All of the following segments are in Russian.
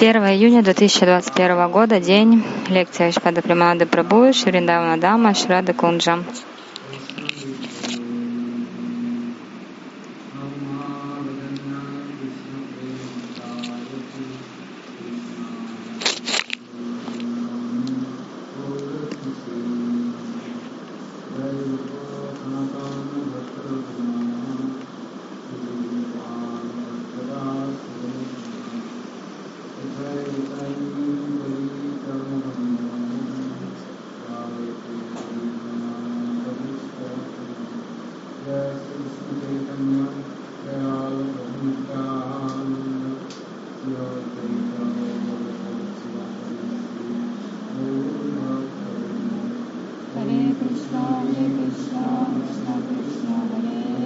Первое июня 2021 года, день, лекция Шпада Приманады Прабhu, Шриндавана Дама, Шрада Кунджа. Krishna, Krishna Krishna, Hare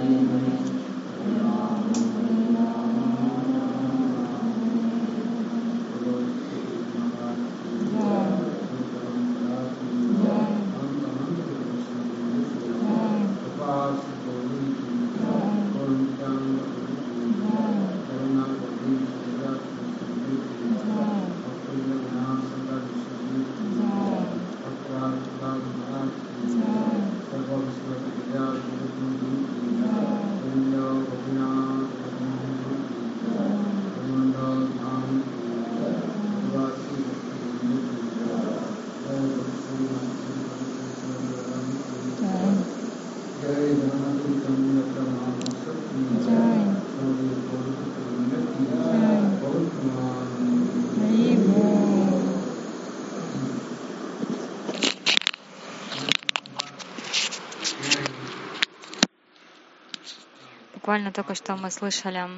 Буквально только что мы слышали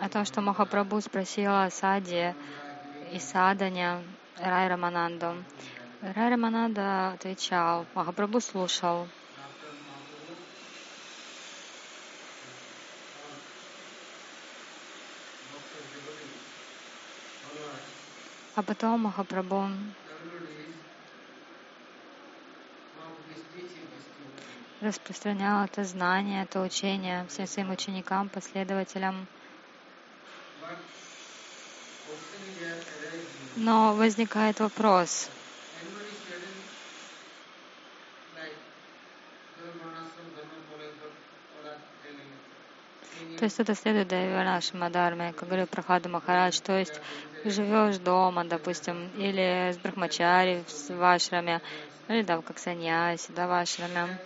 о том, что Махапрабху спросила Сади и Садане Рай Рамананду. Рай Рамананда отвечал, Махапрабху слушал. А потом Махапрабху распространял это знание, это учение всем своим ученикам, последователям. Но возникает вопрос. То есть это следует нашей Мадарме, как говорил Прохаду Махарадж, то есть живешь дома, допустим, или с брахмачари в вашраме, или да, как саньяси, да, в ашраме.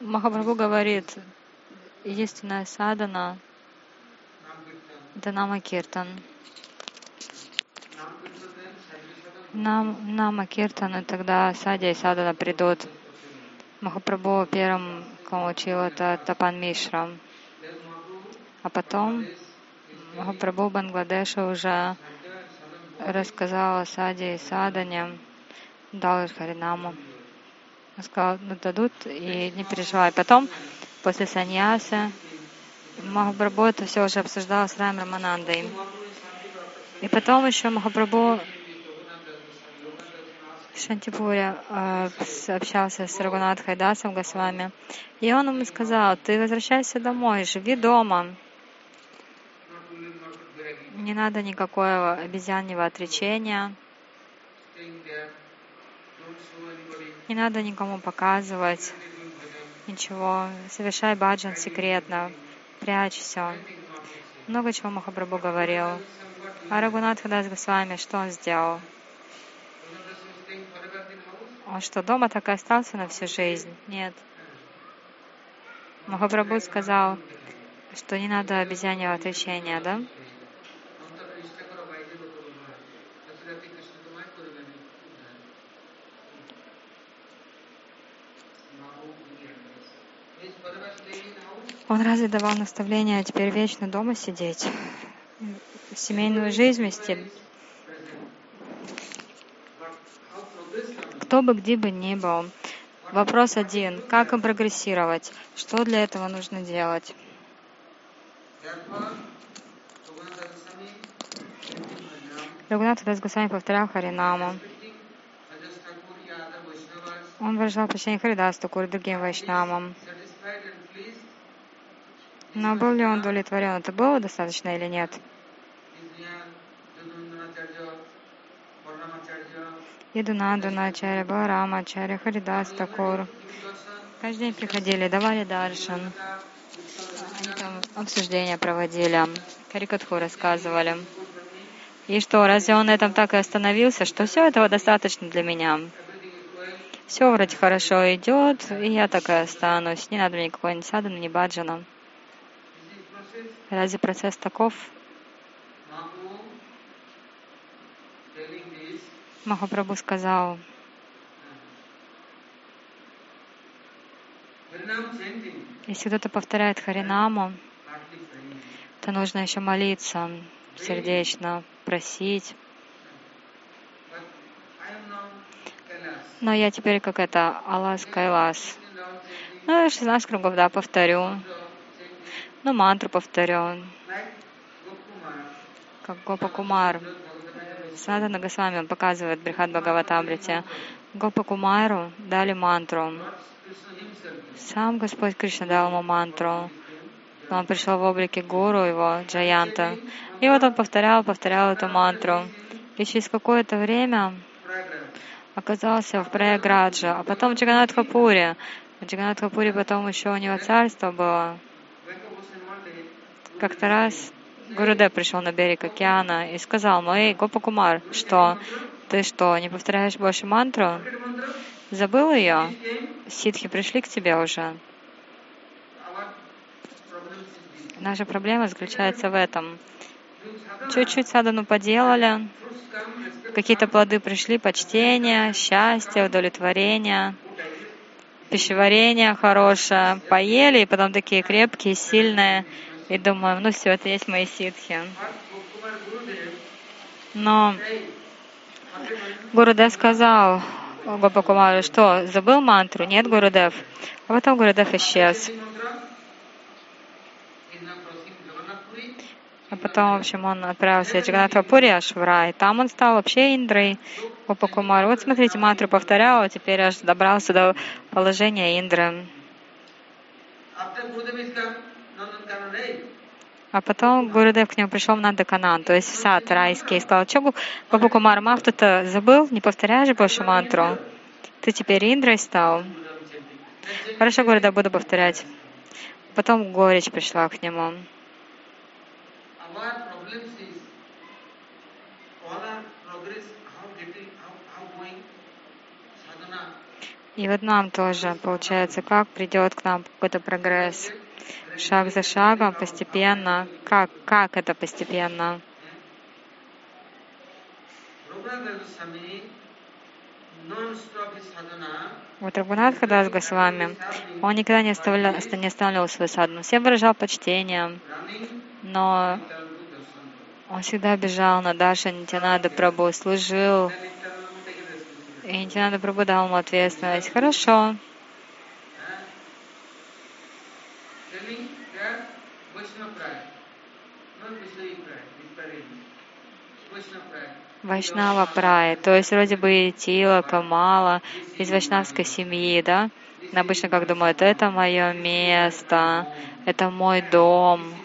Махапрабху говорит, единственная садана — это нама киртан. Нам, нама киртан, тогда садя и садана придут. Махапрабху первым, кому учил, это Тапан Мишра. А потом Махапрабху Бангладеша уже рассказал о саде и садане, дал их Харинаму. Он сказал, ну дадут, и не переживай. Потом, после саньяса, Махапрабху это все уже обсуждал с Раем Раманандой. И потом еще Махапрабху Шантипуре э, общался с Рагунат Хайдасом Госвами. И он ему сказал, ты возвращайся домой, живи дома. Не надо никакого обезьяньего отречения. Не надо никому показывать ничего. Совершай баджан секретно. Прячь все. Много чего Махапрабху говорил. А Рагунат Хадас Госвами, что он сделал? Он что, дома так и остался на всю жизнь? Нет. Махапрабху сказал, что не надо обезьяньего отречения, да? Он разве давал наставление теперь вечно дома сидеть, семейную жизнь вести? Кто бы где бы ни был. Вопрос один. Как им прогрессировать? Что для этого нужно делать? Рагунатха Дас Госвами повторял Харинаму. Он выражал почтение Харидасту, Кур другим вайшнамам. Но был ли он удовлетворен? Это было достаточно или нет? Идунанду Начаря, Баларама Ачаря, Харидас Такур. Каждый день приходили, давали даршан. Они там обсуждения проводили, карикатху рассказывали. И что, разве он на этом так и остановился, что все этого достаточно для меня? Все вроде хорошо идет, и я так и останусь. Не надо мне никакой-нибудь садана, ни баджана. Разве процесс таков? Махапрабху сказал, если кто-то повторяет Харинаму, то нужно еще молиться сердечно, просить. Но я теперь как это, Аллас Кайлас. Ну, 16 кругов, да, повторю. Ну, мантру повторю. Как Гопа Кумар. Санатана Госвами он показывает Брихат Бхагаватамрите. Гопа Кумару дали мантру. Сам Господь Кришна дал ему мантру. Он пришел в облике гуру его, Джаянта. И вот он повторял, повторял эту мантру. И через какое-то время оказался в Праяградже, а потом в Джаганатхапуре. В Джаганатхапуре потом еще у него царство было. Как-то раз Гурудев пришел на берег океана и сказал, ну эй, Гопа Кумар, что? Ты что, не повторяешь больше мантру? Забыл ее? Ситхи пришли к тебе уже. Наша проблема заключается в этом. Чуть-чуть садану поделали, какие-то плоды пришли, почтение, счастье, удовлетворение, пищеварение хорошее, поели, и потом такие крепкие, сильные, и думаем, ну все, это есть мои ситхи. Но Гурудев сказал Гопакумару, что забыл мантру? Нет, Гурудев. А потом Гурудев исчез. А потом, в общем, он отправился в Джаганатхапури аж в рай. Там он стал вообще Индрой, Гопакумар. Вот смотрите, мантру повторял, а теперь аж добрался до положения Индры. А потом Гурудев к нему пришел в Нандаканан, то есть в сад райский, и сказал, что Бабу Кумар ты забыл, не повторяешь больше мантру? Ты теперь Индрой стал? Хорошо, Гурудев, буду повторять. Потом горечь пришла к нему. И вот нам тоже получается, как придет к нам какой-то прогресс шаг за шагом, постепенно. Как, как это постепенно? Вот Рагунат Хадас Госвами, он никогда не, оставлял, не останавливал свою садхану. Всем выражал почтение, но он всегда бежал на Даша Нитянада Прабу, служил. И Нитянада Прабу дал ему ответственность. Хорошо, Вайшнава Прай, то есть вроде бы Тила, Камала, из вайшнавской семьи, да? Обычно как думают, это мое место, это мой дом,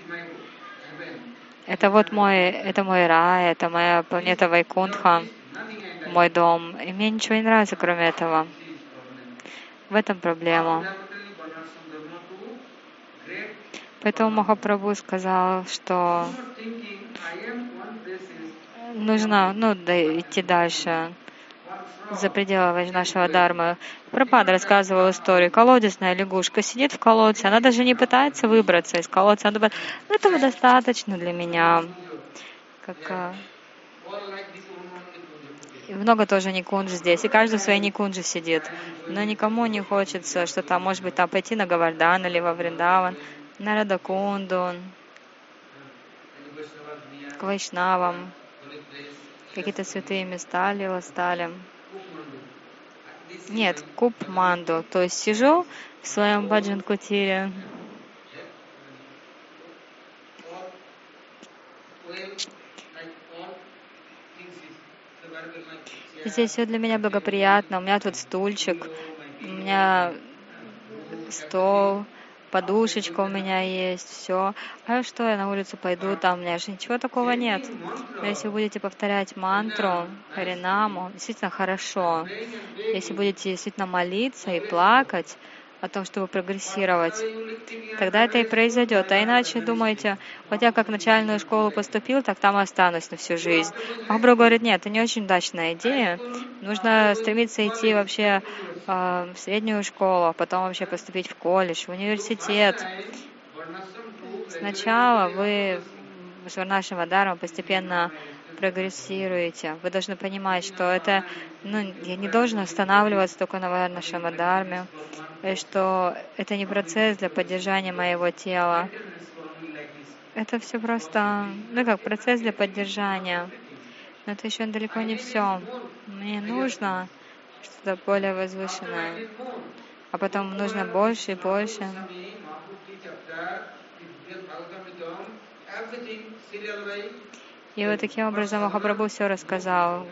это вот мой, это мой рай, это моя планета Вайкунтха, мой дом. И мне ничего не нравится, кроме этого. В этом проблема. Поэтому Махапрабху сказал, что нужно ну, идти дальше за пределы нашего дармы. Пропада рассказывал историю. Колодезная лягушка сидит в колодце, она даже не пытается выбраться из колодца. Она думает, ну этого достаточно для меня. Как, а, много тоже никунж здесь, и каждый в своей никунже сидит. Но никому не хочется что-то, может быть, там пойти на Гавардан или во Вриндаван, Нарада Кондон, к Вайшнавам, какие-то святые места Лила стали. Нет, Куб Манду, то есть сижу в своем баджан кутире. Здесь все для меня благоприятно. У меня тут стульчик, у меня стол, подушечка у меня есть, все. А что, я на улицу пойду, там у меня же ничего такого нет. Но если вы будете повторять мантру, харинаму, действительно хорошо. Если будете действительно молиться и плакать, о том, чтобы прогрессировать, тогда это и произойдет. А иначе думаете, вот я как в начальную школу поступил, так там и останусь на всю жизнь. Махабру говорит, нет, это не очень удачная идея. Нужно стремиться идти вообще э, в среднюю школу, а потом вообще поступить в колледж, в университет. Сначала вы с Варнашем Адаром постепенно прогрессируете. Вы должны понимать, что это, ну, я не должен останавливаться только на Варнашам Адарме, и что это не процесс для поддержания моего тела. Это все просто, ну как, процесс для поддержания. Но это еще далеко не все. Мне нужно что-то более возвышенное. А потом нужно больше и больше. И вот таким образом Махапрабху все рассказал.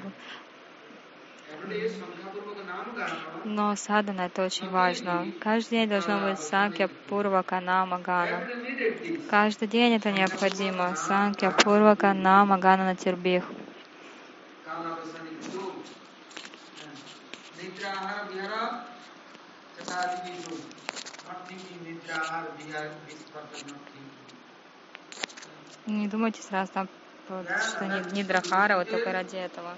Но садана это очень важно. Каждый день должно быть санкья пурвака нама гана. Каждый день это необходимо. Санкья пурвака нама гана на тербих. Не думайте сразу там, что не, драхара, вот только ради этого.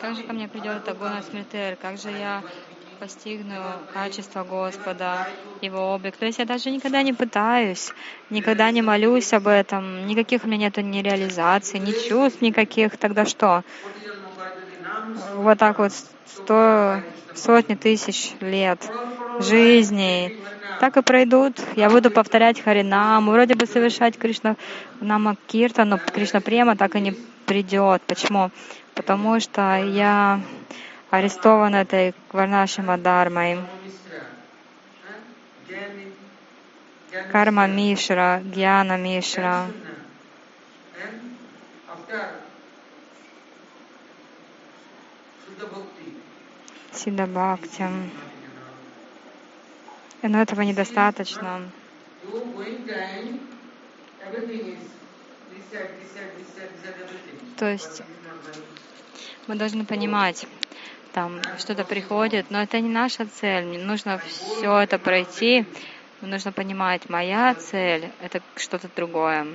Как же ко мне придет эта гуна смертер? Как же я постигну качество Господа, Его облик. То есть я даже никогда не пытаюсь, никогда не молюсь об этом, никаких у меня нету ни реализаций, ни чувств никаких. Тогда что? Вот так вот сто, сотни тысяч лет жизней так и пройдут. Я буду повторять Харинаму, вроде бы совершать Кришна Нама Кирта, но Кришна Према так и не придет. Почему? Потому что я арестован этой Варнашима Дармой. Карма Мишра, Гьяна Мишра. Сида Бхакти. Но этого недостаточно. То есть мы должны понимать, там что-то приходит, но это не наша цель. Мне нужно все это пройти. Нужно понимать, моя цель — это что-то другое.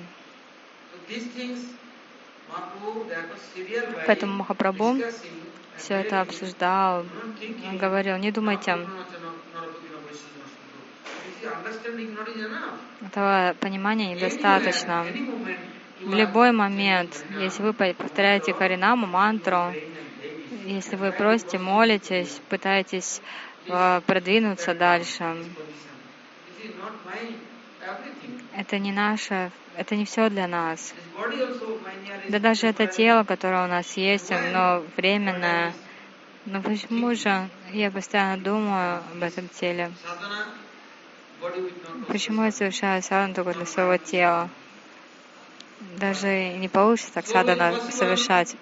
Поэтому Махапрабху все это обсуждал, говорил, не думайте, этого понимания недостаточно. В любой момент, если вы повторяете Харинаму, мантру, если вы просите, молитесь, пытаетесь э, продвинуться дальше, это не наше, это не все для нас. Да даже это тело, которое у нас есть, оно временное. Но почему же я постоянно думаю об этом теле? Почему я совершаю садану только для своего тела? Даже не получится так садана совершать.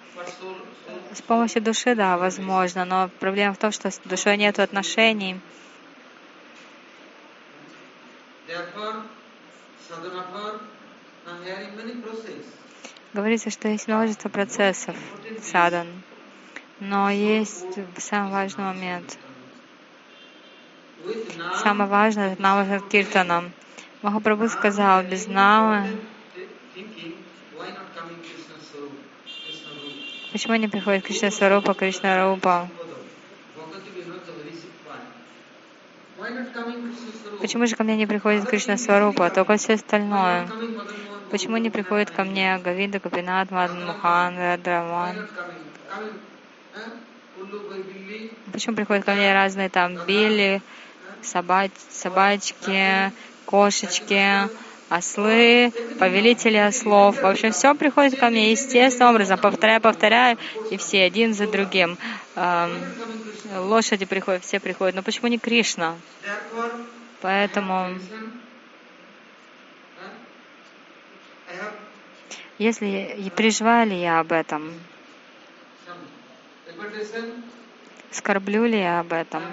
С помощью души, да, возможно, но проблема в том, что с душой нет отношений. Говорится, что есть множество процессов садан, но есть самый важный момент — Самое важное — навык киртана. Махапрабху сказал, без навы Почему не приходит Кришна Сварупа, Кришна Рупа? Почему же ко мне не приходит Кришна Сварупа, а только все остальное? Почему не приходит ко мне Гавида, Капинат, Мадан Мухан, Радраман? Почему приходят ко мне разные там Билли, собач, собачки, кошечки, ослы, повелители ослов. В общем, все приходит ко мне естественным образом, повторяю, повторяю, и все один за другим. Эм, лошади приходят, все приходят. Но почему не Кришна? Поэтому, если и переживаю ли я об этом, скорблю ли я об этом,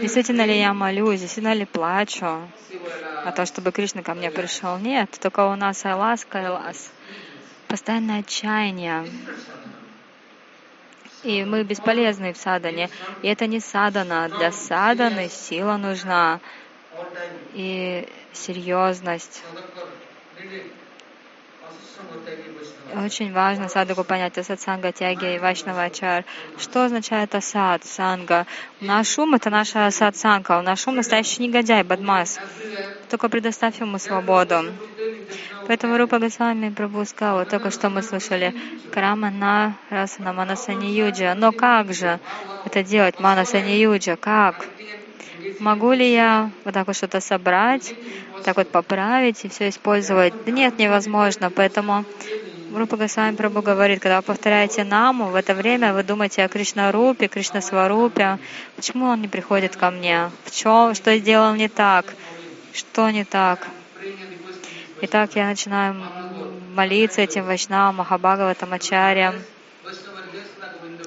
действительно ли я молюсь, действительно ли плачу о том, чтобы Кришна ко мне пришел. Нет, только у нас Айлас, Кайлас. Постоянное отчаяние. И мы бесполезны в садане. И это не садана. Для саданы сила нужна и серьезность. Очень важно садхаку понять асадсанга, тяги и вайшнавачар. Что означает асад, санга? Наш ум — это наша асад-санга. У нас ум настоящий негодяй, бадмас. Только предоставь ему свободу. Поэтому Рупа Госвами Прабhu сказал, только что мы слышали, Крама на Расана Манасани Юджа. Но как же это делать, Манасани Юджа? Как? Могу ли я вот так вот что-то собрать, так вот поправить и все использовать? Да нет, невозможно. Поэтому Рупа Госвами Прабу говорит, когда вы повторяете наму, в это время вы думаете о Кришна Рупе, Кришна Сварупе. Почему он не приходит ко мне? В чем? Что я сделал не так? Что не так? Итак, я начинаю молиться этим Вайшнавам, Махабхагаватам, Ачарьям.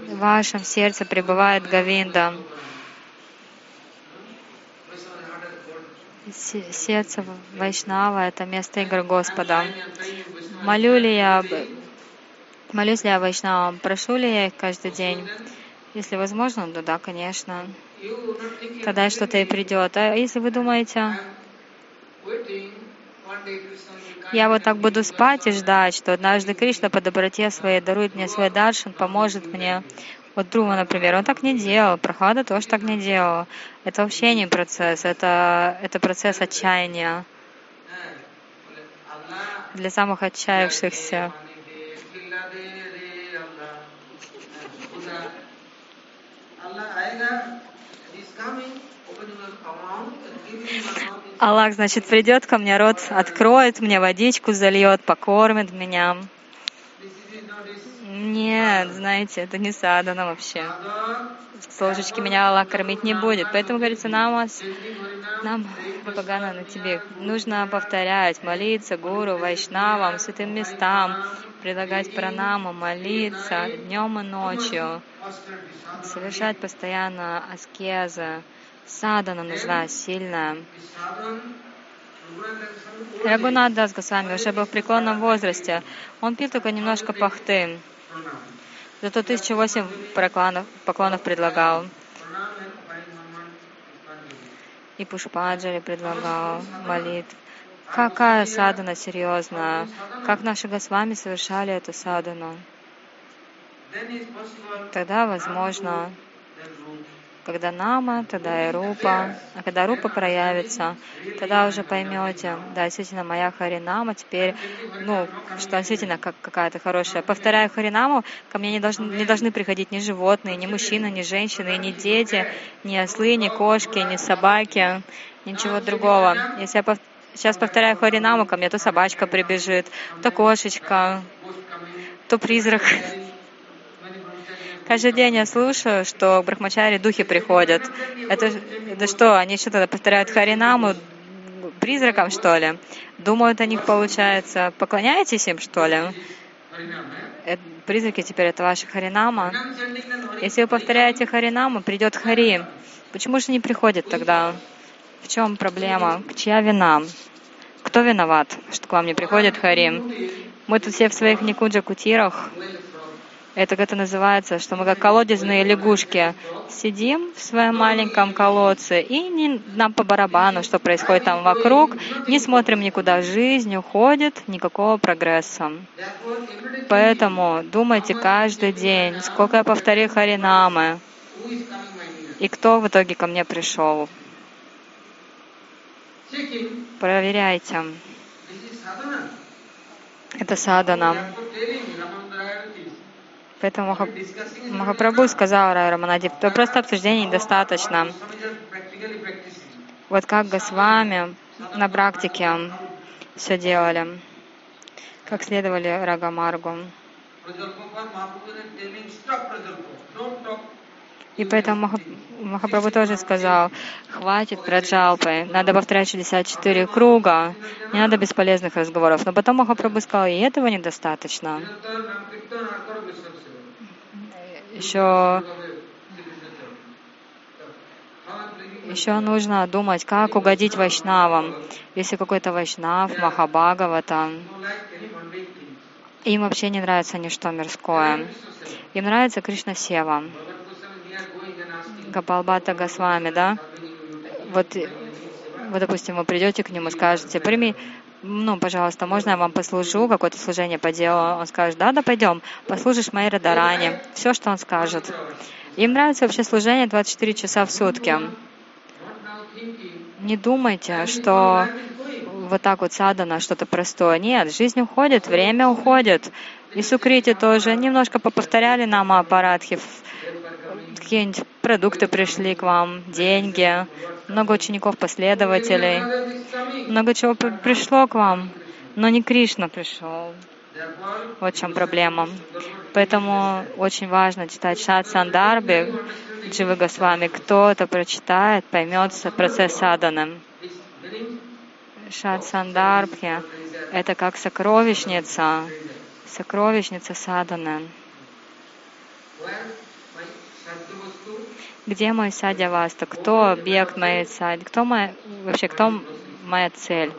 В вашем сердце пребывает Гавинда. Сердце Вайшнава — это место игр Господа. Молю ли я, молюсь ли я Вайшнавам, прошу ли я их каждый день? Если возможно, то да, конечно. Тогда что-то и придет. А если вы думаете, я вот так буду спать и ждать, что однажды Кришна по доброте своей дарует мне свой даршин, поможет мне. Вот Друма, например, он так не делал, Прохлада тоже так не делал. Это вообще не процесс, это, это процесс отчаяния для самых отчаявшихся. Аллах, значит, придет ко мне, рот откроет мне, водичку зальет, покормит меня. Нет, знаете, это не садана вообще. С ложечки меня Аллах кормить не будет. Поэтому, говорится, нам, нам Пагана на тебе. Нужно повторять, молиться гуру, вайшнавам, святым местам, предлагать пранаму, молиться днем и ночью, совершать постоянно аскезы. Садана нужна сильная. Рагунат Дас Госвами уже был в преклонном возрасте. Он пил только немножко пахты. Зато тысячу восемь поклонов, предлагал. И Пушпаджари предлагал молитв. Какая садана серьезная? Как наши Госвами совершали эту садану? Тогда, возможно, когда нама, тогда и рупа. А когда рупа проявится, тогда уже поймете, да, действительно, моя харинама теперь, ну, что действительно как, какая-то хорошая. Повторяю харинаму, ко мне не должны, не должны приходить ни животные, ни мужчины, ни женщины, ни дети, ни ослы, ни кошки, ни собаки, ничего другого. Если я пов... сейчас повторяю харинаму, ко мне то собачка прибежит, то кошечка, то призрак. Каждый день я слушаю, что к Брахмачаре духи приходят. Это, это что, они что то повторяют Харинаму призракам, что ли? Думают о них, получается. Поклоняетесь им, что ли? Это, призраки теперь это ваши Харинама. Если вы повторяете Харинаму, придет Хари. Почему же не приходит тогда? В чем проблема? Чья вина? Кто виноват, что к вам не приходит Хари? Мы тут все в своих никуджа-кутирах, это как это называется, что мы как колодезные лягушки сидим в своем маленьком колодце и не, нам по барабану, что происходит там вокруг, не смотрим никуда, жизнь уходит, никакого прогресса. Поэтому думайте каждый день, сколько я повторю Харинамы, и кто в итоге ко мне пришел. Проверяйте. Это садана. Поэтому Махапрабху сказал Рай Раманади, то просто обсуждений недостаточно. Вот как Госвами на практике все делали, как следовали Рагамаргу. И поэтому Махапрабху тоже сказал, хватит про джалпы, надо повторять 64 круга, не надо бесполезных разговоров. Но потом Махапрабху сказал, и этого недостаточно. Еще, еще нужно думать, как угодить вайшнавам. Если какой-то вайшнав, Махабхагавата, им вообще не нравится ничто мирское. Им нравится Кришна Сева. Гапалбата Госвами, да? Вот, вот, допустим, вы придете к нему, скажете, прими, ну, пожалуйста, можно я вам послужу, какое-то служение по делу? Он скажет, да, да, пойдем, послужишь моей Радаране. Все, что он скажет. Им нравится вообще служение 24 часа в сутки. Не думайте, что вот так вот садана что-то простое. Нет, жизнь уходит, время уходит. И сукрити тоже. Немножко поповторяли нам аппаратхи, какие-нибудь продукты пришли к вам, деньги, много учеников, последователей, много чего пришло к вам, но не Кришна пришел. Вот в чем проблема. Поэтому очень важно читать Шат Сандарби, Дживы Госвами. Кто это прочитает, поймет процесс саданы. Шат Сандарбхи — это как сокровищница, сокровищница саданы. Где мой садья васта? Кто объект моей сади? Кто моя, вообще, кто моя цель?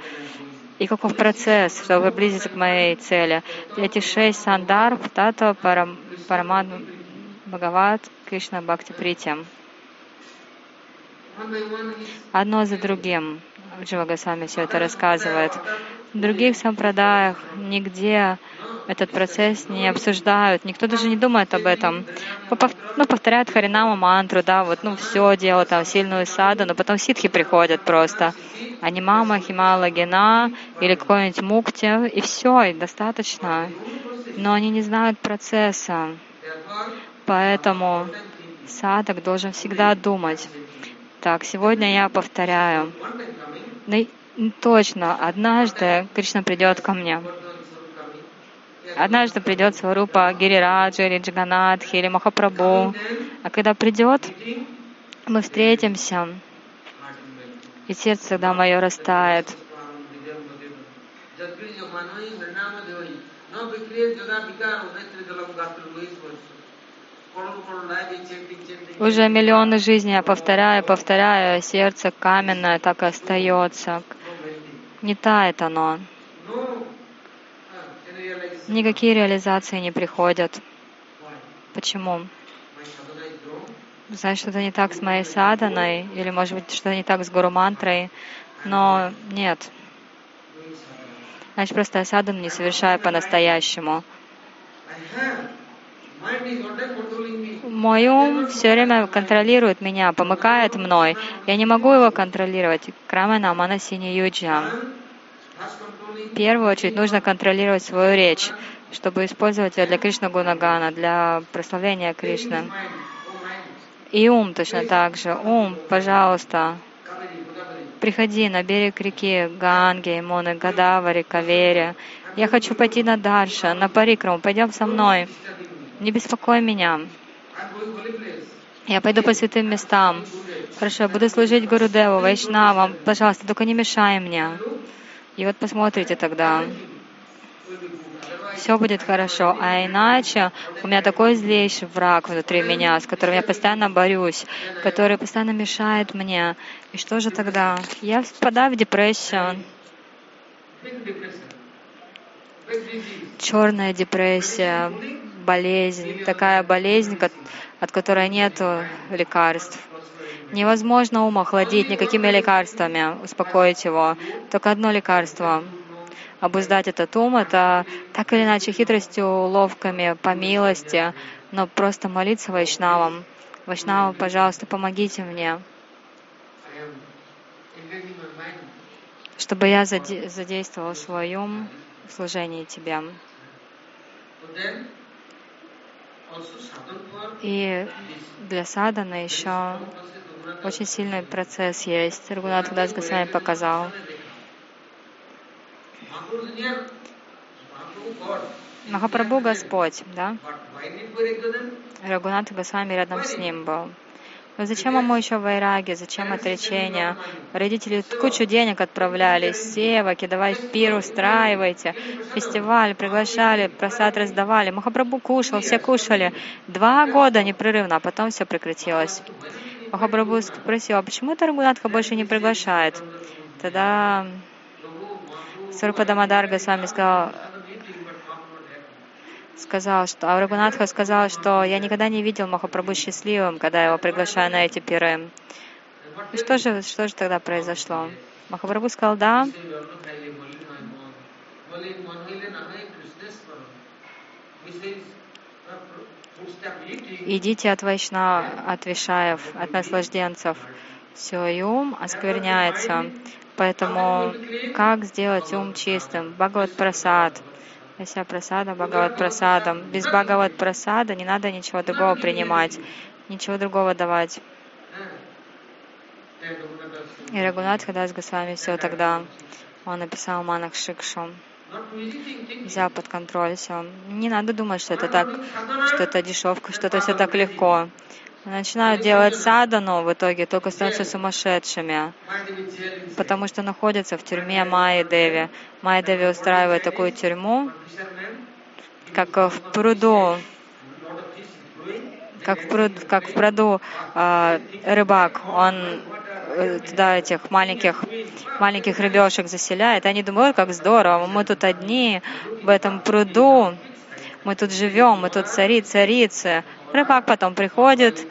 И каков процесс, чтобы приблизиться к моей цели? Эти шесть сандарб, тата, парам, парамад, Бхагават, Кришна, Бхакти, Притям. Одно за другим. Джива Госвами все это рассказывает. В других сампрадаях нигде этот процесс не обсуждают, никто даже не думает об этом. Ну, повторяют Харинама мантру, да, вот, ну, все делают там сильную саду, но потом ситхи приходят просто. Они мама, химала, гена или какой-нибудь мукти, и все, и достаточно. Но они не знают процесса. Поэтому садок должен всегда думать. Так, сегодня я повторяю. Точно, однажды Кришна придет ко мне. Однажды придет Сварупа Гирираджа или Джаганатхи или Махапрабху. А когда придет, мы встретимся, и сердце тогда мое растает. Уже миллионы жизней я повторяю, повторяю, сердце каменное так и остается. Не тает оно никакие реализации не приходят. Почему? Значит, что-то не так с моей саданой, или, может быть, что-то не так с гуру мантрой, но нет. Значит, просто я садану не совершаю по-настоящему. Мой ум все время контролирует меня, помыкает мной. Я не могу его контролировать. Крамена Манасини Юджа. В первую очередь нужно контролировать свою речь, чтобы использовать ее для Кришна Гунагана, для прославления Кришны. И ум точно так же. Ум, пожалуйста, приходи на берег реки Ганги, Моны, Гадавари, Кавери. Я хочу пойти на Дарша, на Парикраму. Пойдем со мной. Не беспокой меня. Я пойду по святым местам. Хорошо, я буду служить Гурудеву, Вайшнавам. Пожалуйста, только не мешай мне. И вот посмотрите тогда, все будет хорошо. А иначе у меня такой злейший враг внутри меня, с которым я постоянно борюсь, который постоянно мешает мне. И что же тогда? Я впадаю в депрессию. Черная депрессия, болезнь, такая болезнь, от которой нет лекарств. Невозможно ум охладить никакими лекарствами, успокоить его. Только одно лекарство — обуздать этот ум, это так или иначе хитростью, уловками, по милости, но просто молиться Вайшнавам. Вайшнава, пожалуйста, помогите мне, чтобы я задействовал свой ум в служении Тебе. И для садана еще очень сильный процесс есть. Рагунат Дас Госвами показал. Махапрабху Господь, да? Рагунат Госвами рядом с ним был. Зачем ему еще вайраги, зачем отречение? Родители кучу денег отправляли, севаки, давай пир устраивайте, фестиваль приглашали, просад раздавали. Махапрабху кушал, все кушали. Два года непрерывно, а потом все прекратилось. Махапрабху спросил, а почему Таргунатха больше не приглашает? Тогда Сурпа Дамадарга с вами сказал, сказал, что Аврагунатха сказал, что я никогда не видел Махапрабху счастливым, когда его приглашаю на эти пиры. И что же, что же тогда произошло? Махапрабху сказал, да. Идите от Вайшна, от Вишаев, от наслажденцев. Все, и ум оскверняется. Поэтому как сделать ум чистым? Бхагават Прасад. Ася Прасада, Бхагават Прасадам. Без Бхагават Прасада не надо ничего другого принимать, ничего другого давать. И Рагунат Хадас Госвами все тогда, он написал Манах Шикшу взял под контроль все. Не надо думать, что это так, что это дешевка, что это все так легко начинают делать садану, в итоге только становятся сумасшедшими, потому что находятся в тюрьме Майи Деви. Майя Деви устраивает такую тюрьму, как в пруду, как в, пруд, как в пруду э, рыбак, он э, туда этих маленьких, маленьких рыбешек заселяет. Они думают, как здорово, мы тут одни в этом пруду, мы тут живем, мы тут цари, царицы. Рыбак потом приходит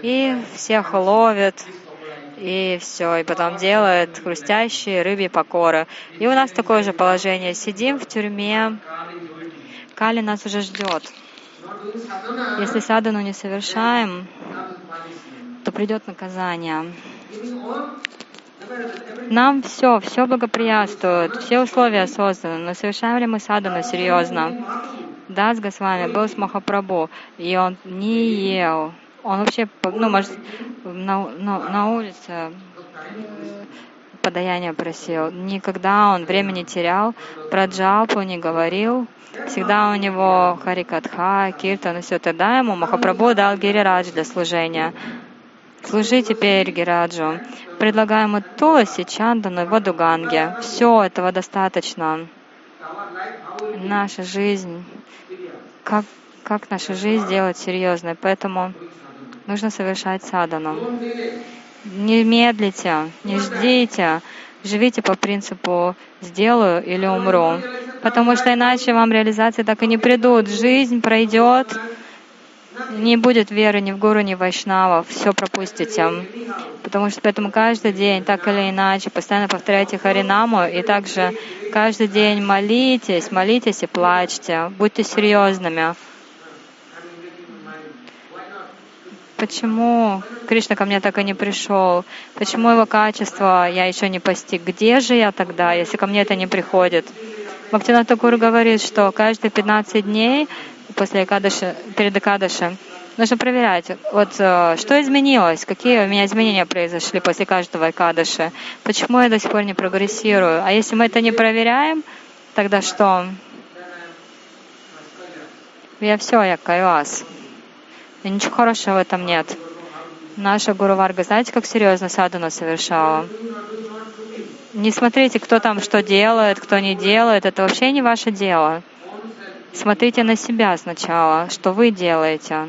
и всех ловит, и все, и потом делает хрустящие рыбьи покоры. И у нас такое же положение. Сидим в тюрьме, Кали нас уже ждет. Если садану не совершаем, то придет наказание. Нам все, все благоприятствует, все условия созданы, но совершаем ли мы садану серьезно? Да, с Госвами был с Махапрабху, и он не ел. Он вообще, ну, может, на, на, на улице э, подаяние просил. Никогда он времени терял, про джалпу не говорил. Всегда у него харикатха, киртан и все. Тогда ему Махапрабху дал гирирадж для служения. Служи теперь Гираджу. Предлагаем и Туласи, Чандану и воду Ганге. Все этого достаточно. Наша жизнь как, как нашу жизнь сделать серьезной. Поэтому нужно совершать садану. Не медлите, не ждите, живите по принципу «сделаю или умру», потому что иначе вам реализации так и не придут. Жизнь пройдет, не будет веры ни в гуру, ни в вайшнавов, все пропустите. Потому что поэтому каждый день, так или иначе, постоянно повторяйте Харинаму, и также каждый день молитесь, молитесь и плачьте, будьте серьезными. Почему Кришна ко мне так и не пришел? Почему его качество я еще не постиг? Где же я тогда, если ко мне это не приходит? Бхактинат Такур говорит, что каждые 15 дней после Экадыши, перед Экадыши, нужно проверять, вот э, что изменилось, какие у меня изменения произошли после каждого Экадыши, почему я до сих пор не прогрессирую. А если мы это не проверяем, тогда что? Я все, я кайвас. И ничего хорошего в этом нет. Наша Гуру Варга, знаете, как серьезно садхану совершала? Не смотрите, кто там что делает, кто не делает. Это вообще не ваше дело. Смотрите на себя сначала, что вы делаете.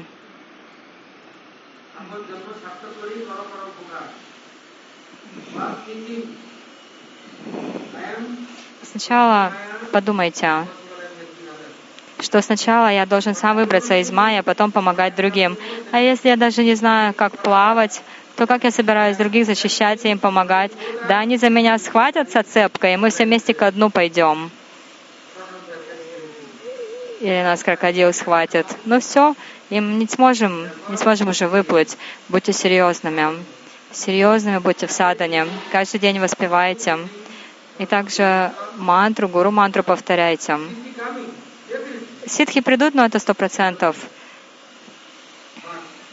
Сначала подумайте, что сначала я должен сам выбраться из мая, а потом помогать другим. А если я даже не знаю, как плавать, то как я собираюсь других защищать и им помогать? Да, они за меня схватятся цепкой, и мы все вместе ко дну пойдем. Или нас крокодил схватит. Ну все, им не сможем, не сможем уже выплыть. Будьте серьезными. Серьезными будьте в садане. Каждый день воспевайте. И также мантру, гуру мантру повторяйте. Ситхи придут, но это сто процентов.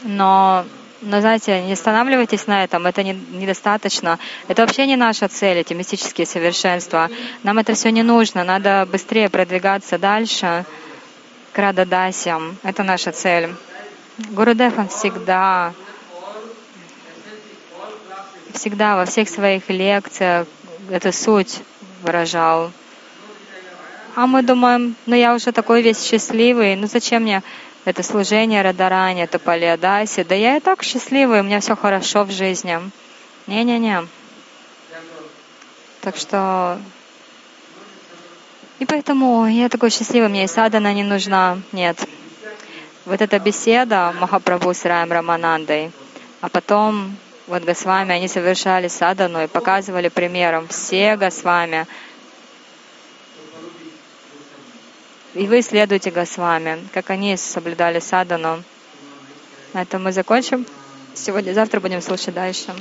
Но но знаете, не останавливайтесь на этом, это не, недостаточно. Это вообще не наша цель, эти мистические совершенства. Нам это все не нужно, надо быстрее продвигаться дальше к Рададасям. Это наша цель. Гурудев, он всегда всегда во всех своих лекциях эту суть выражал. А мы думаем, ну я уже такой весь счастливый, ну зачем мне это служение Радарани, это Палиадаси? Да я и так счастливый, у меня все хорошо в жизни. Не-не-не. Так что... И поэтому я такой счастливый, мне и садана не нужна. Нет. Вот эта беседа Махапрабху с Раем Раманандой, а потом вот Госвами, они совершали садану и показывали примером все Госвами. И вы следуйте Госвами, как они соблюдали садану. На этом мы закончим. Сегодня, завтра будем слушать дальше.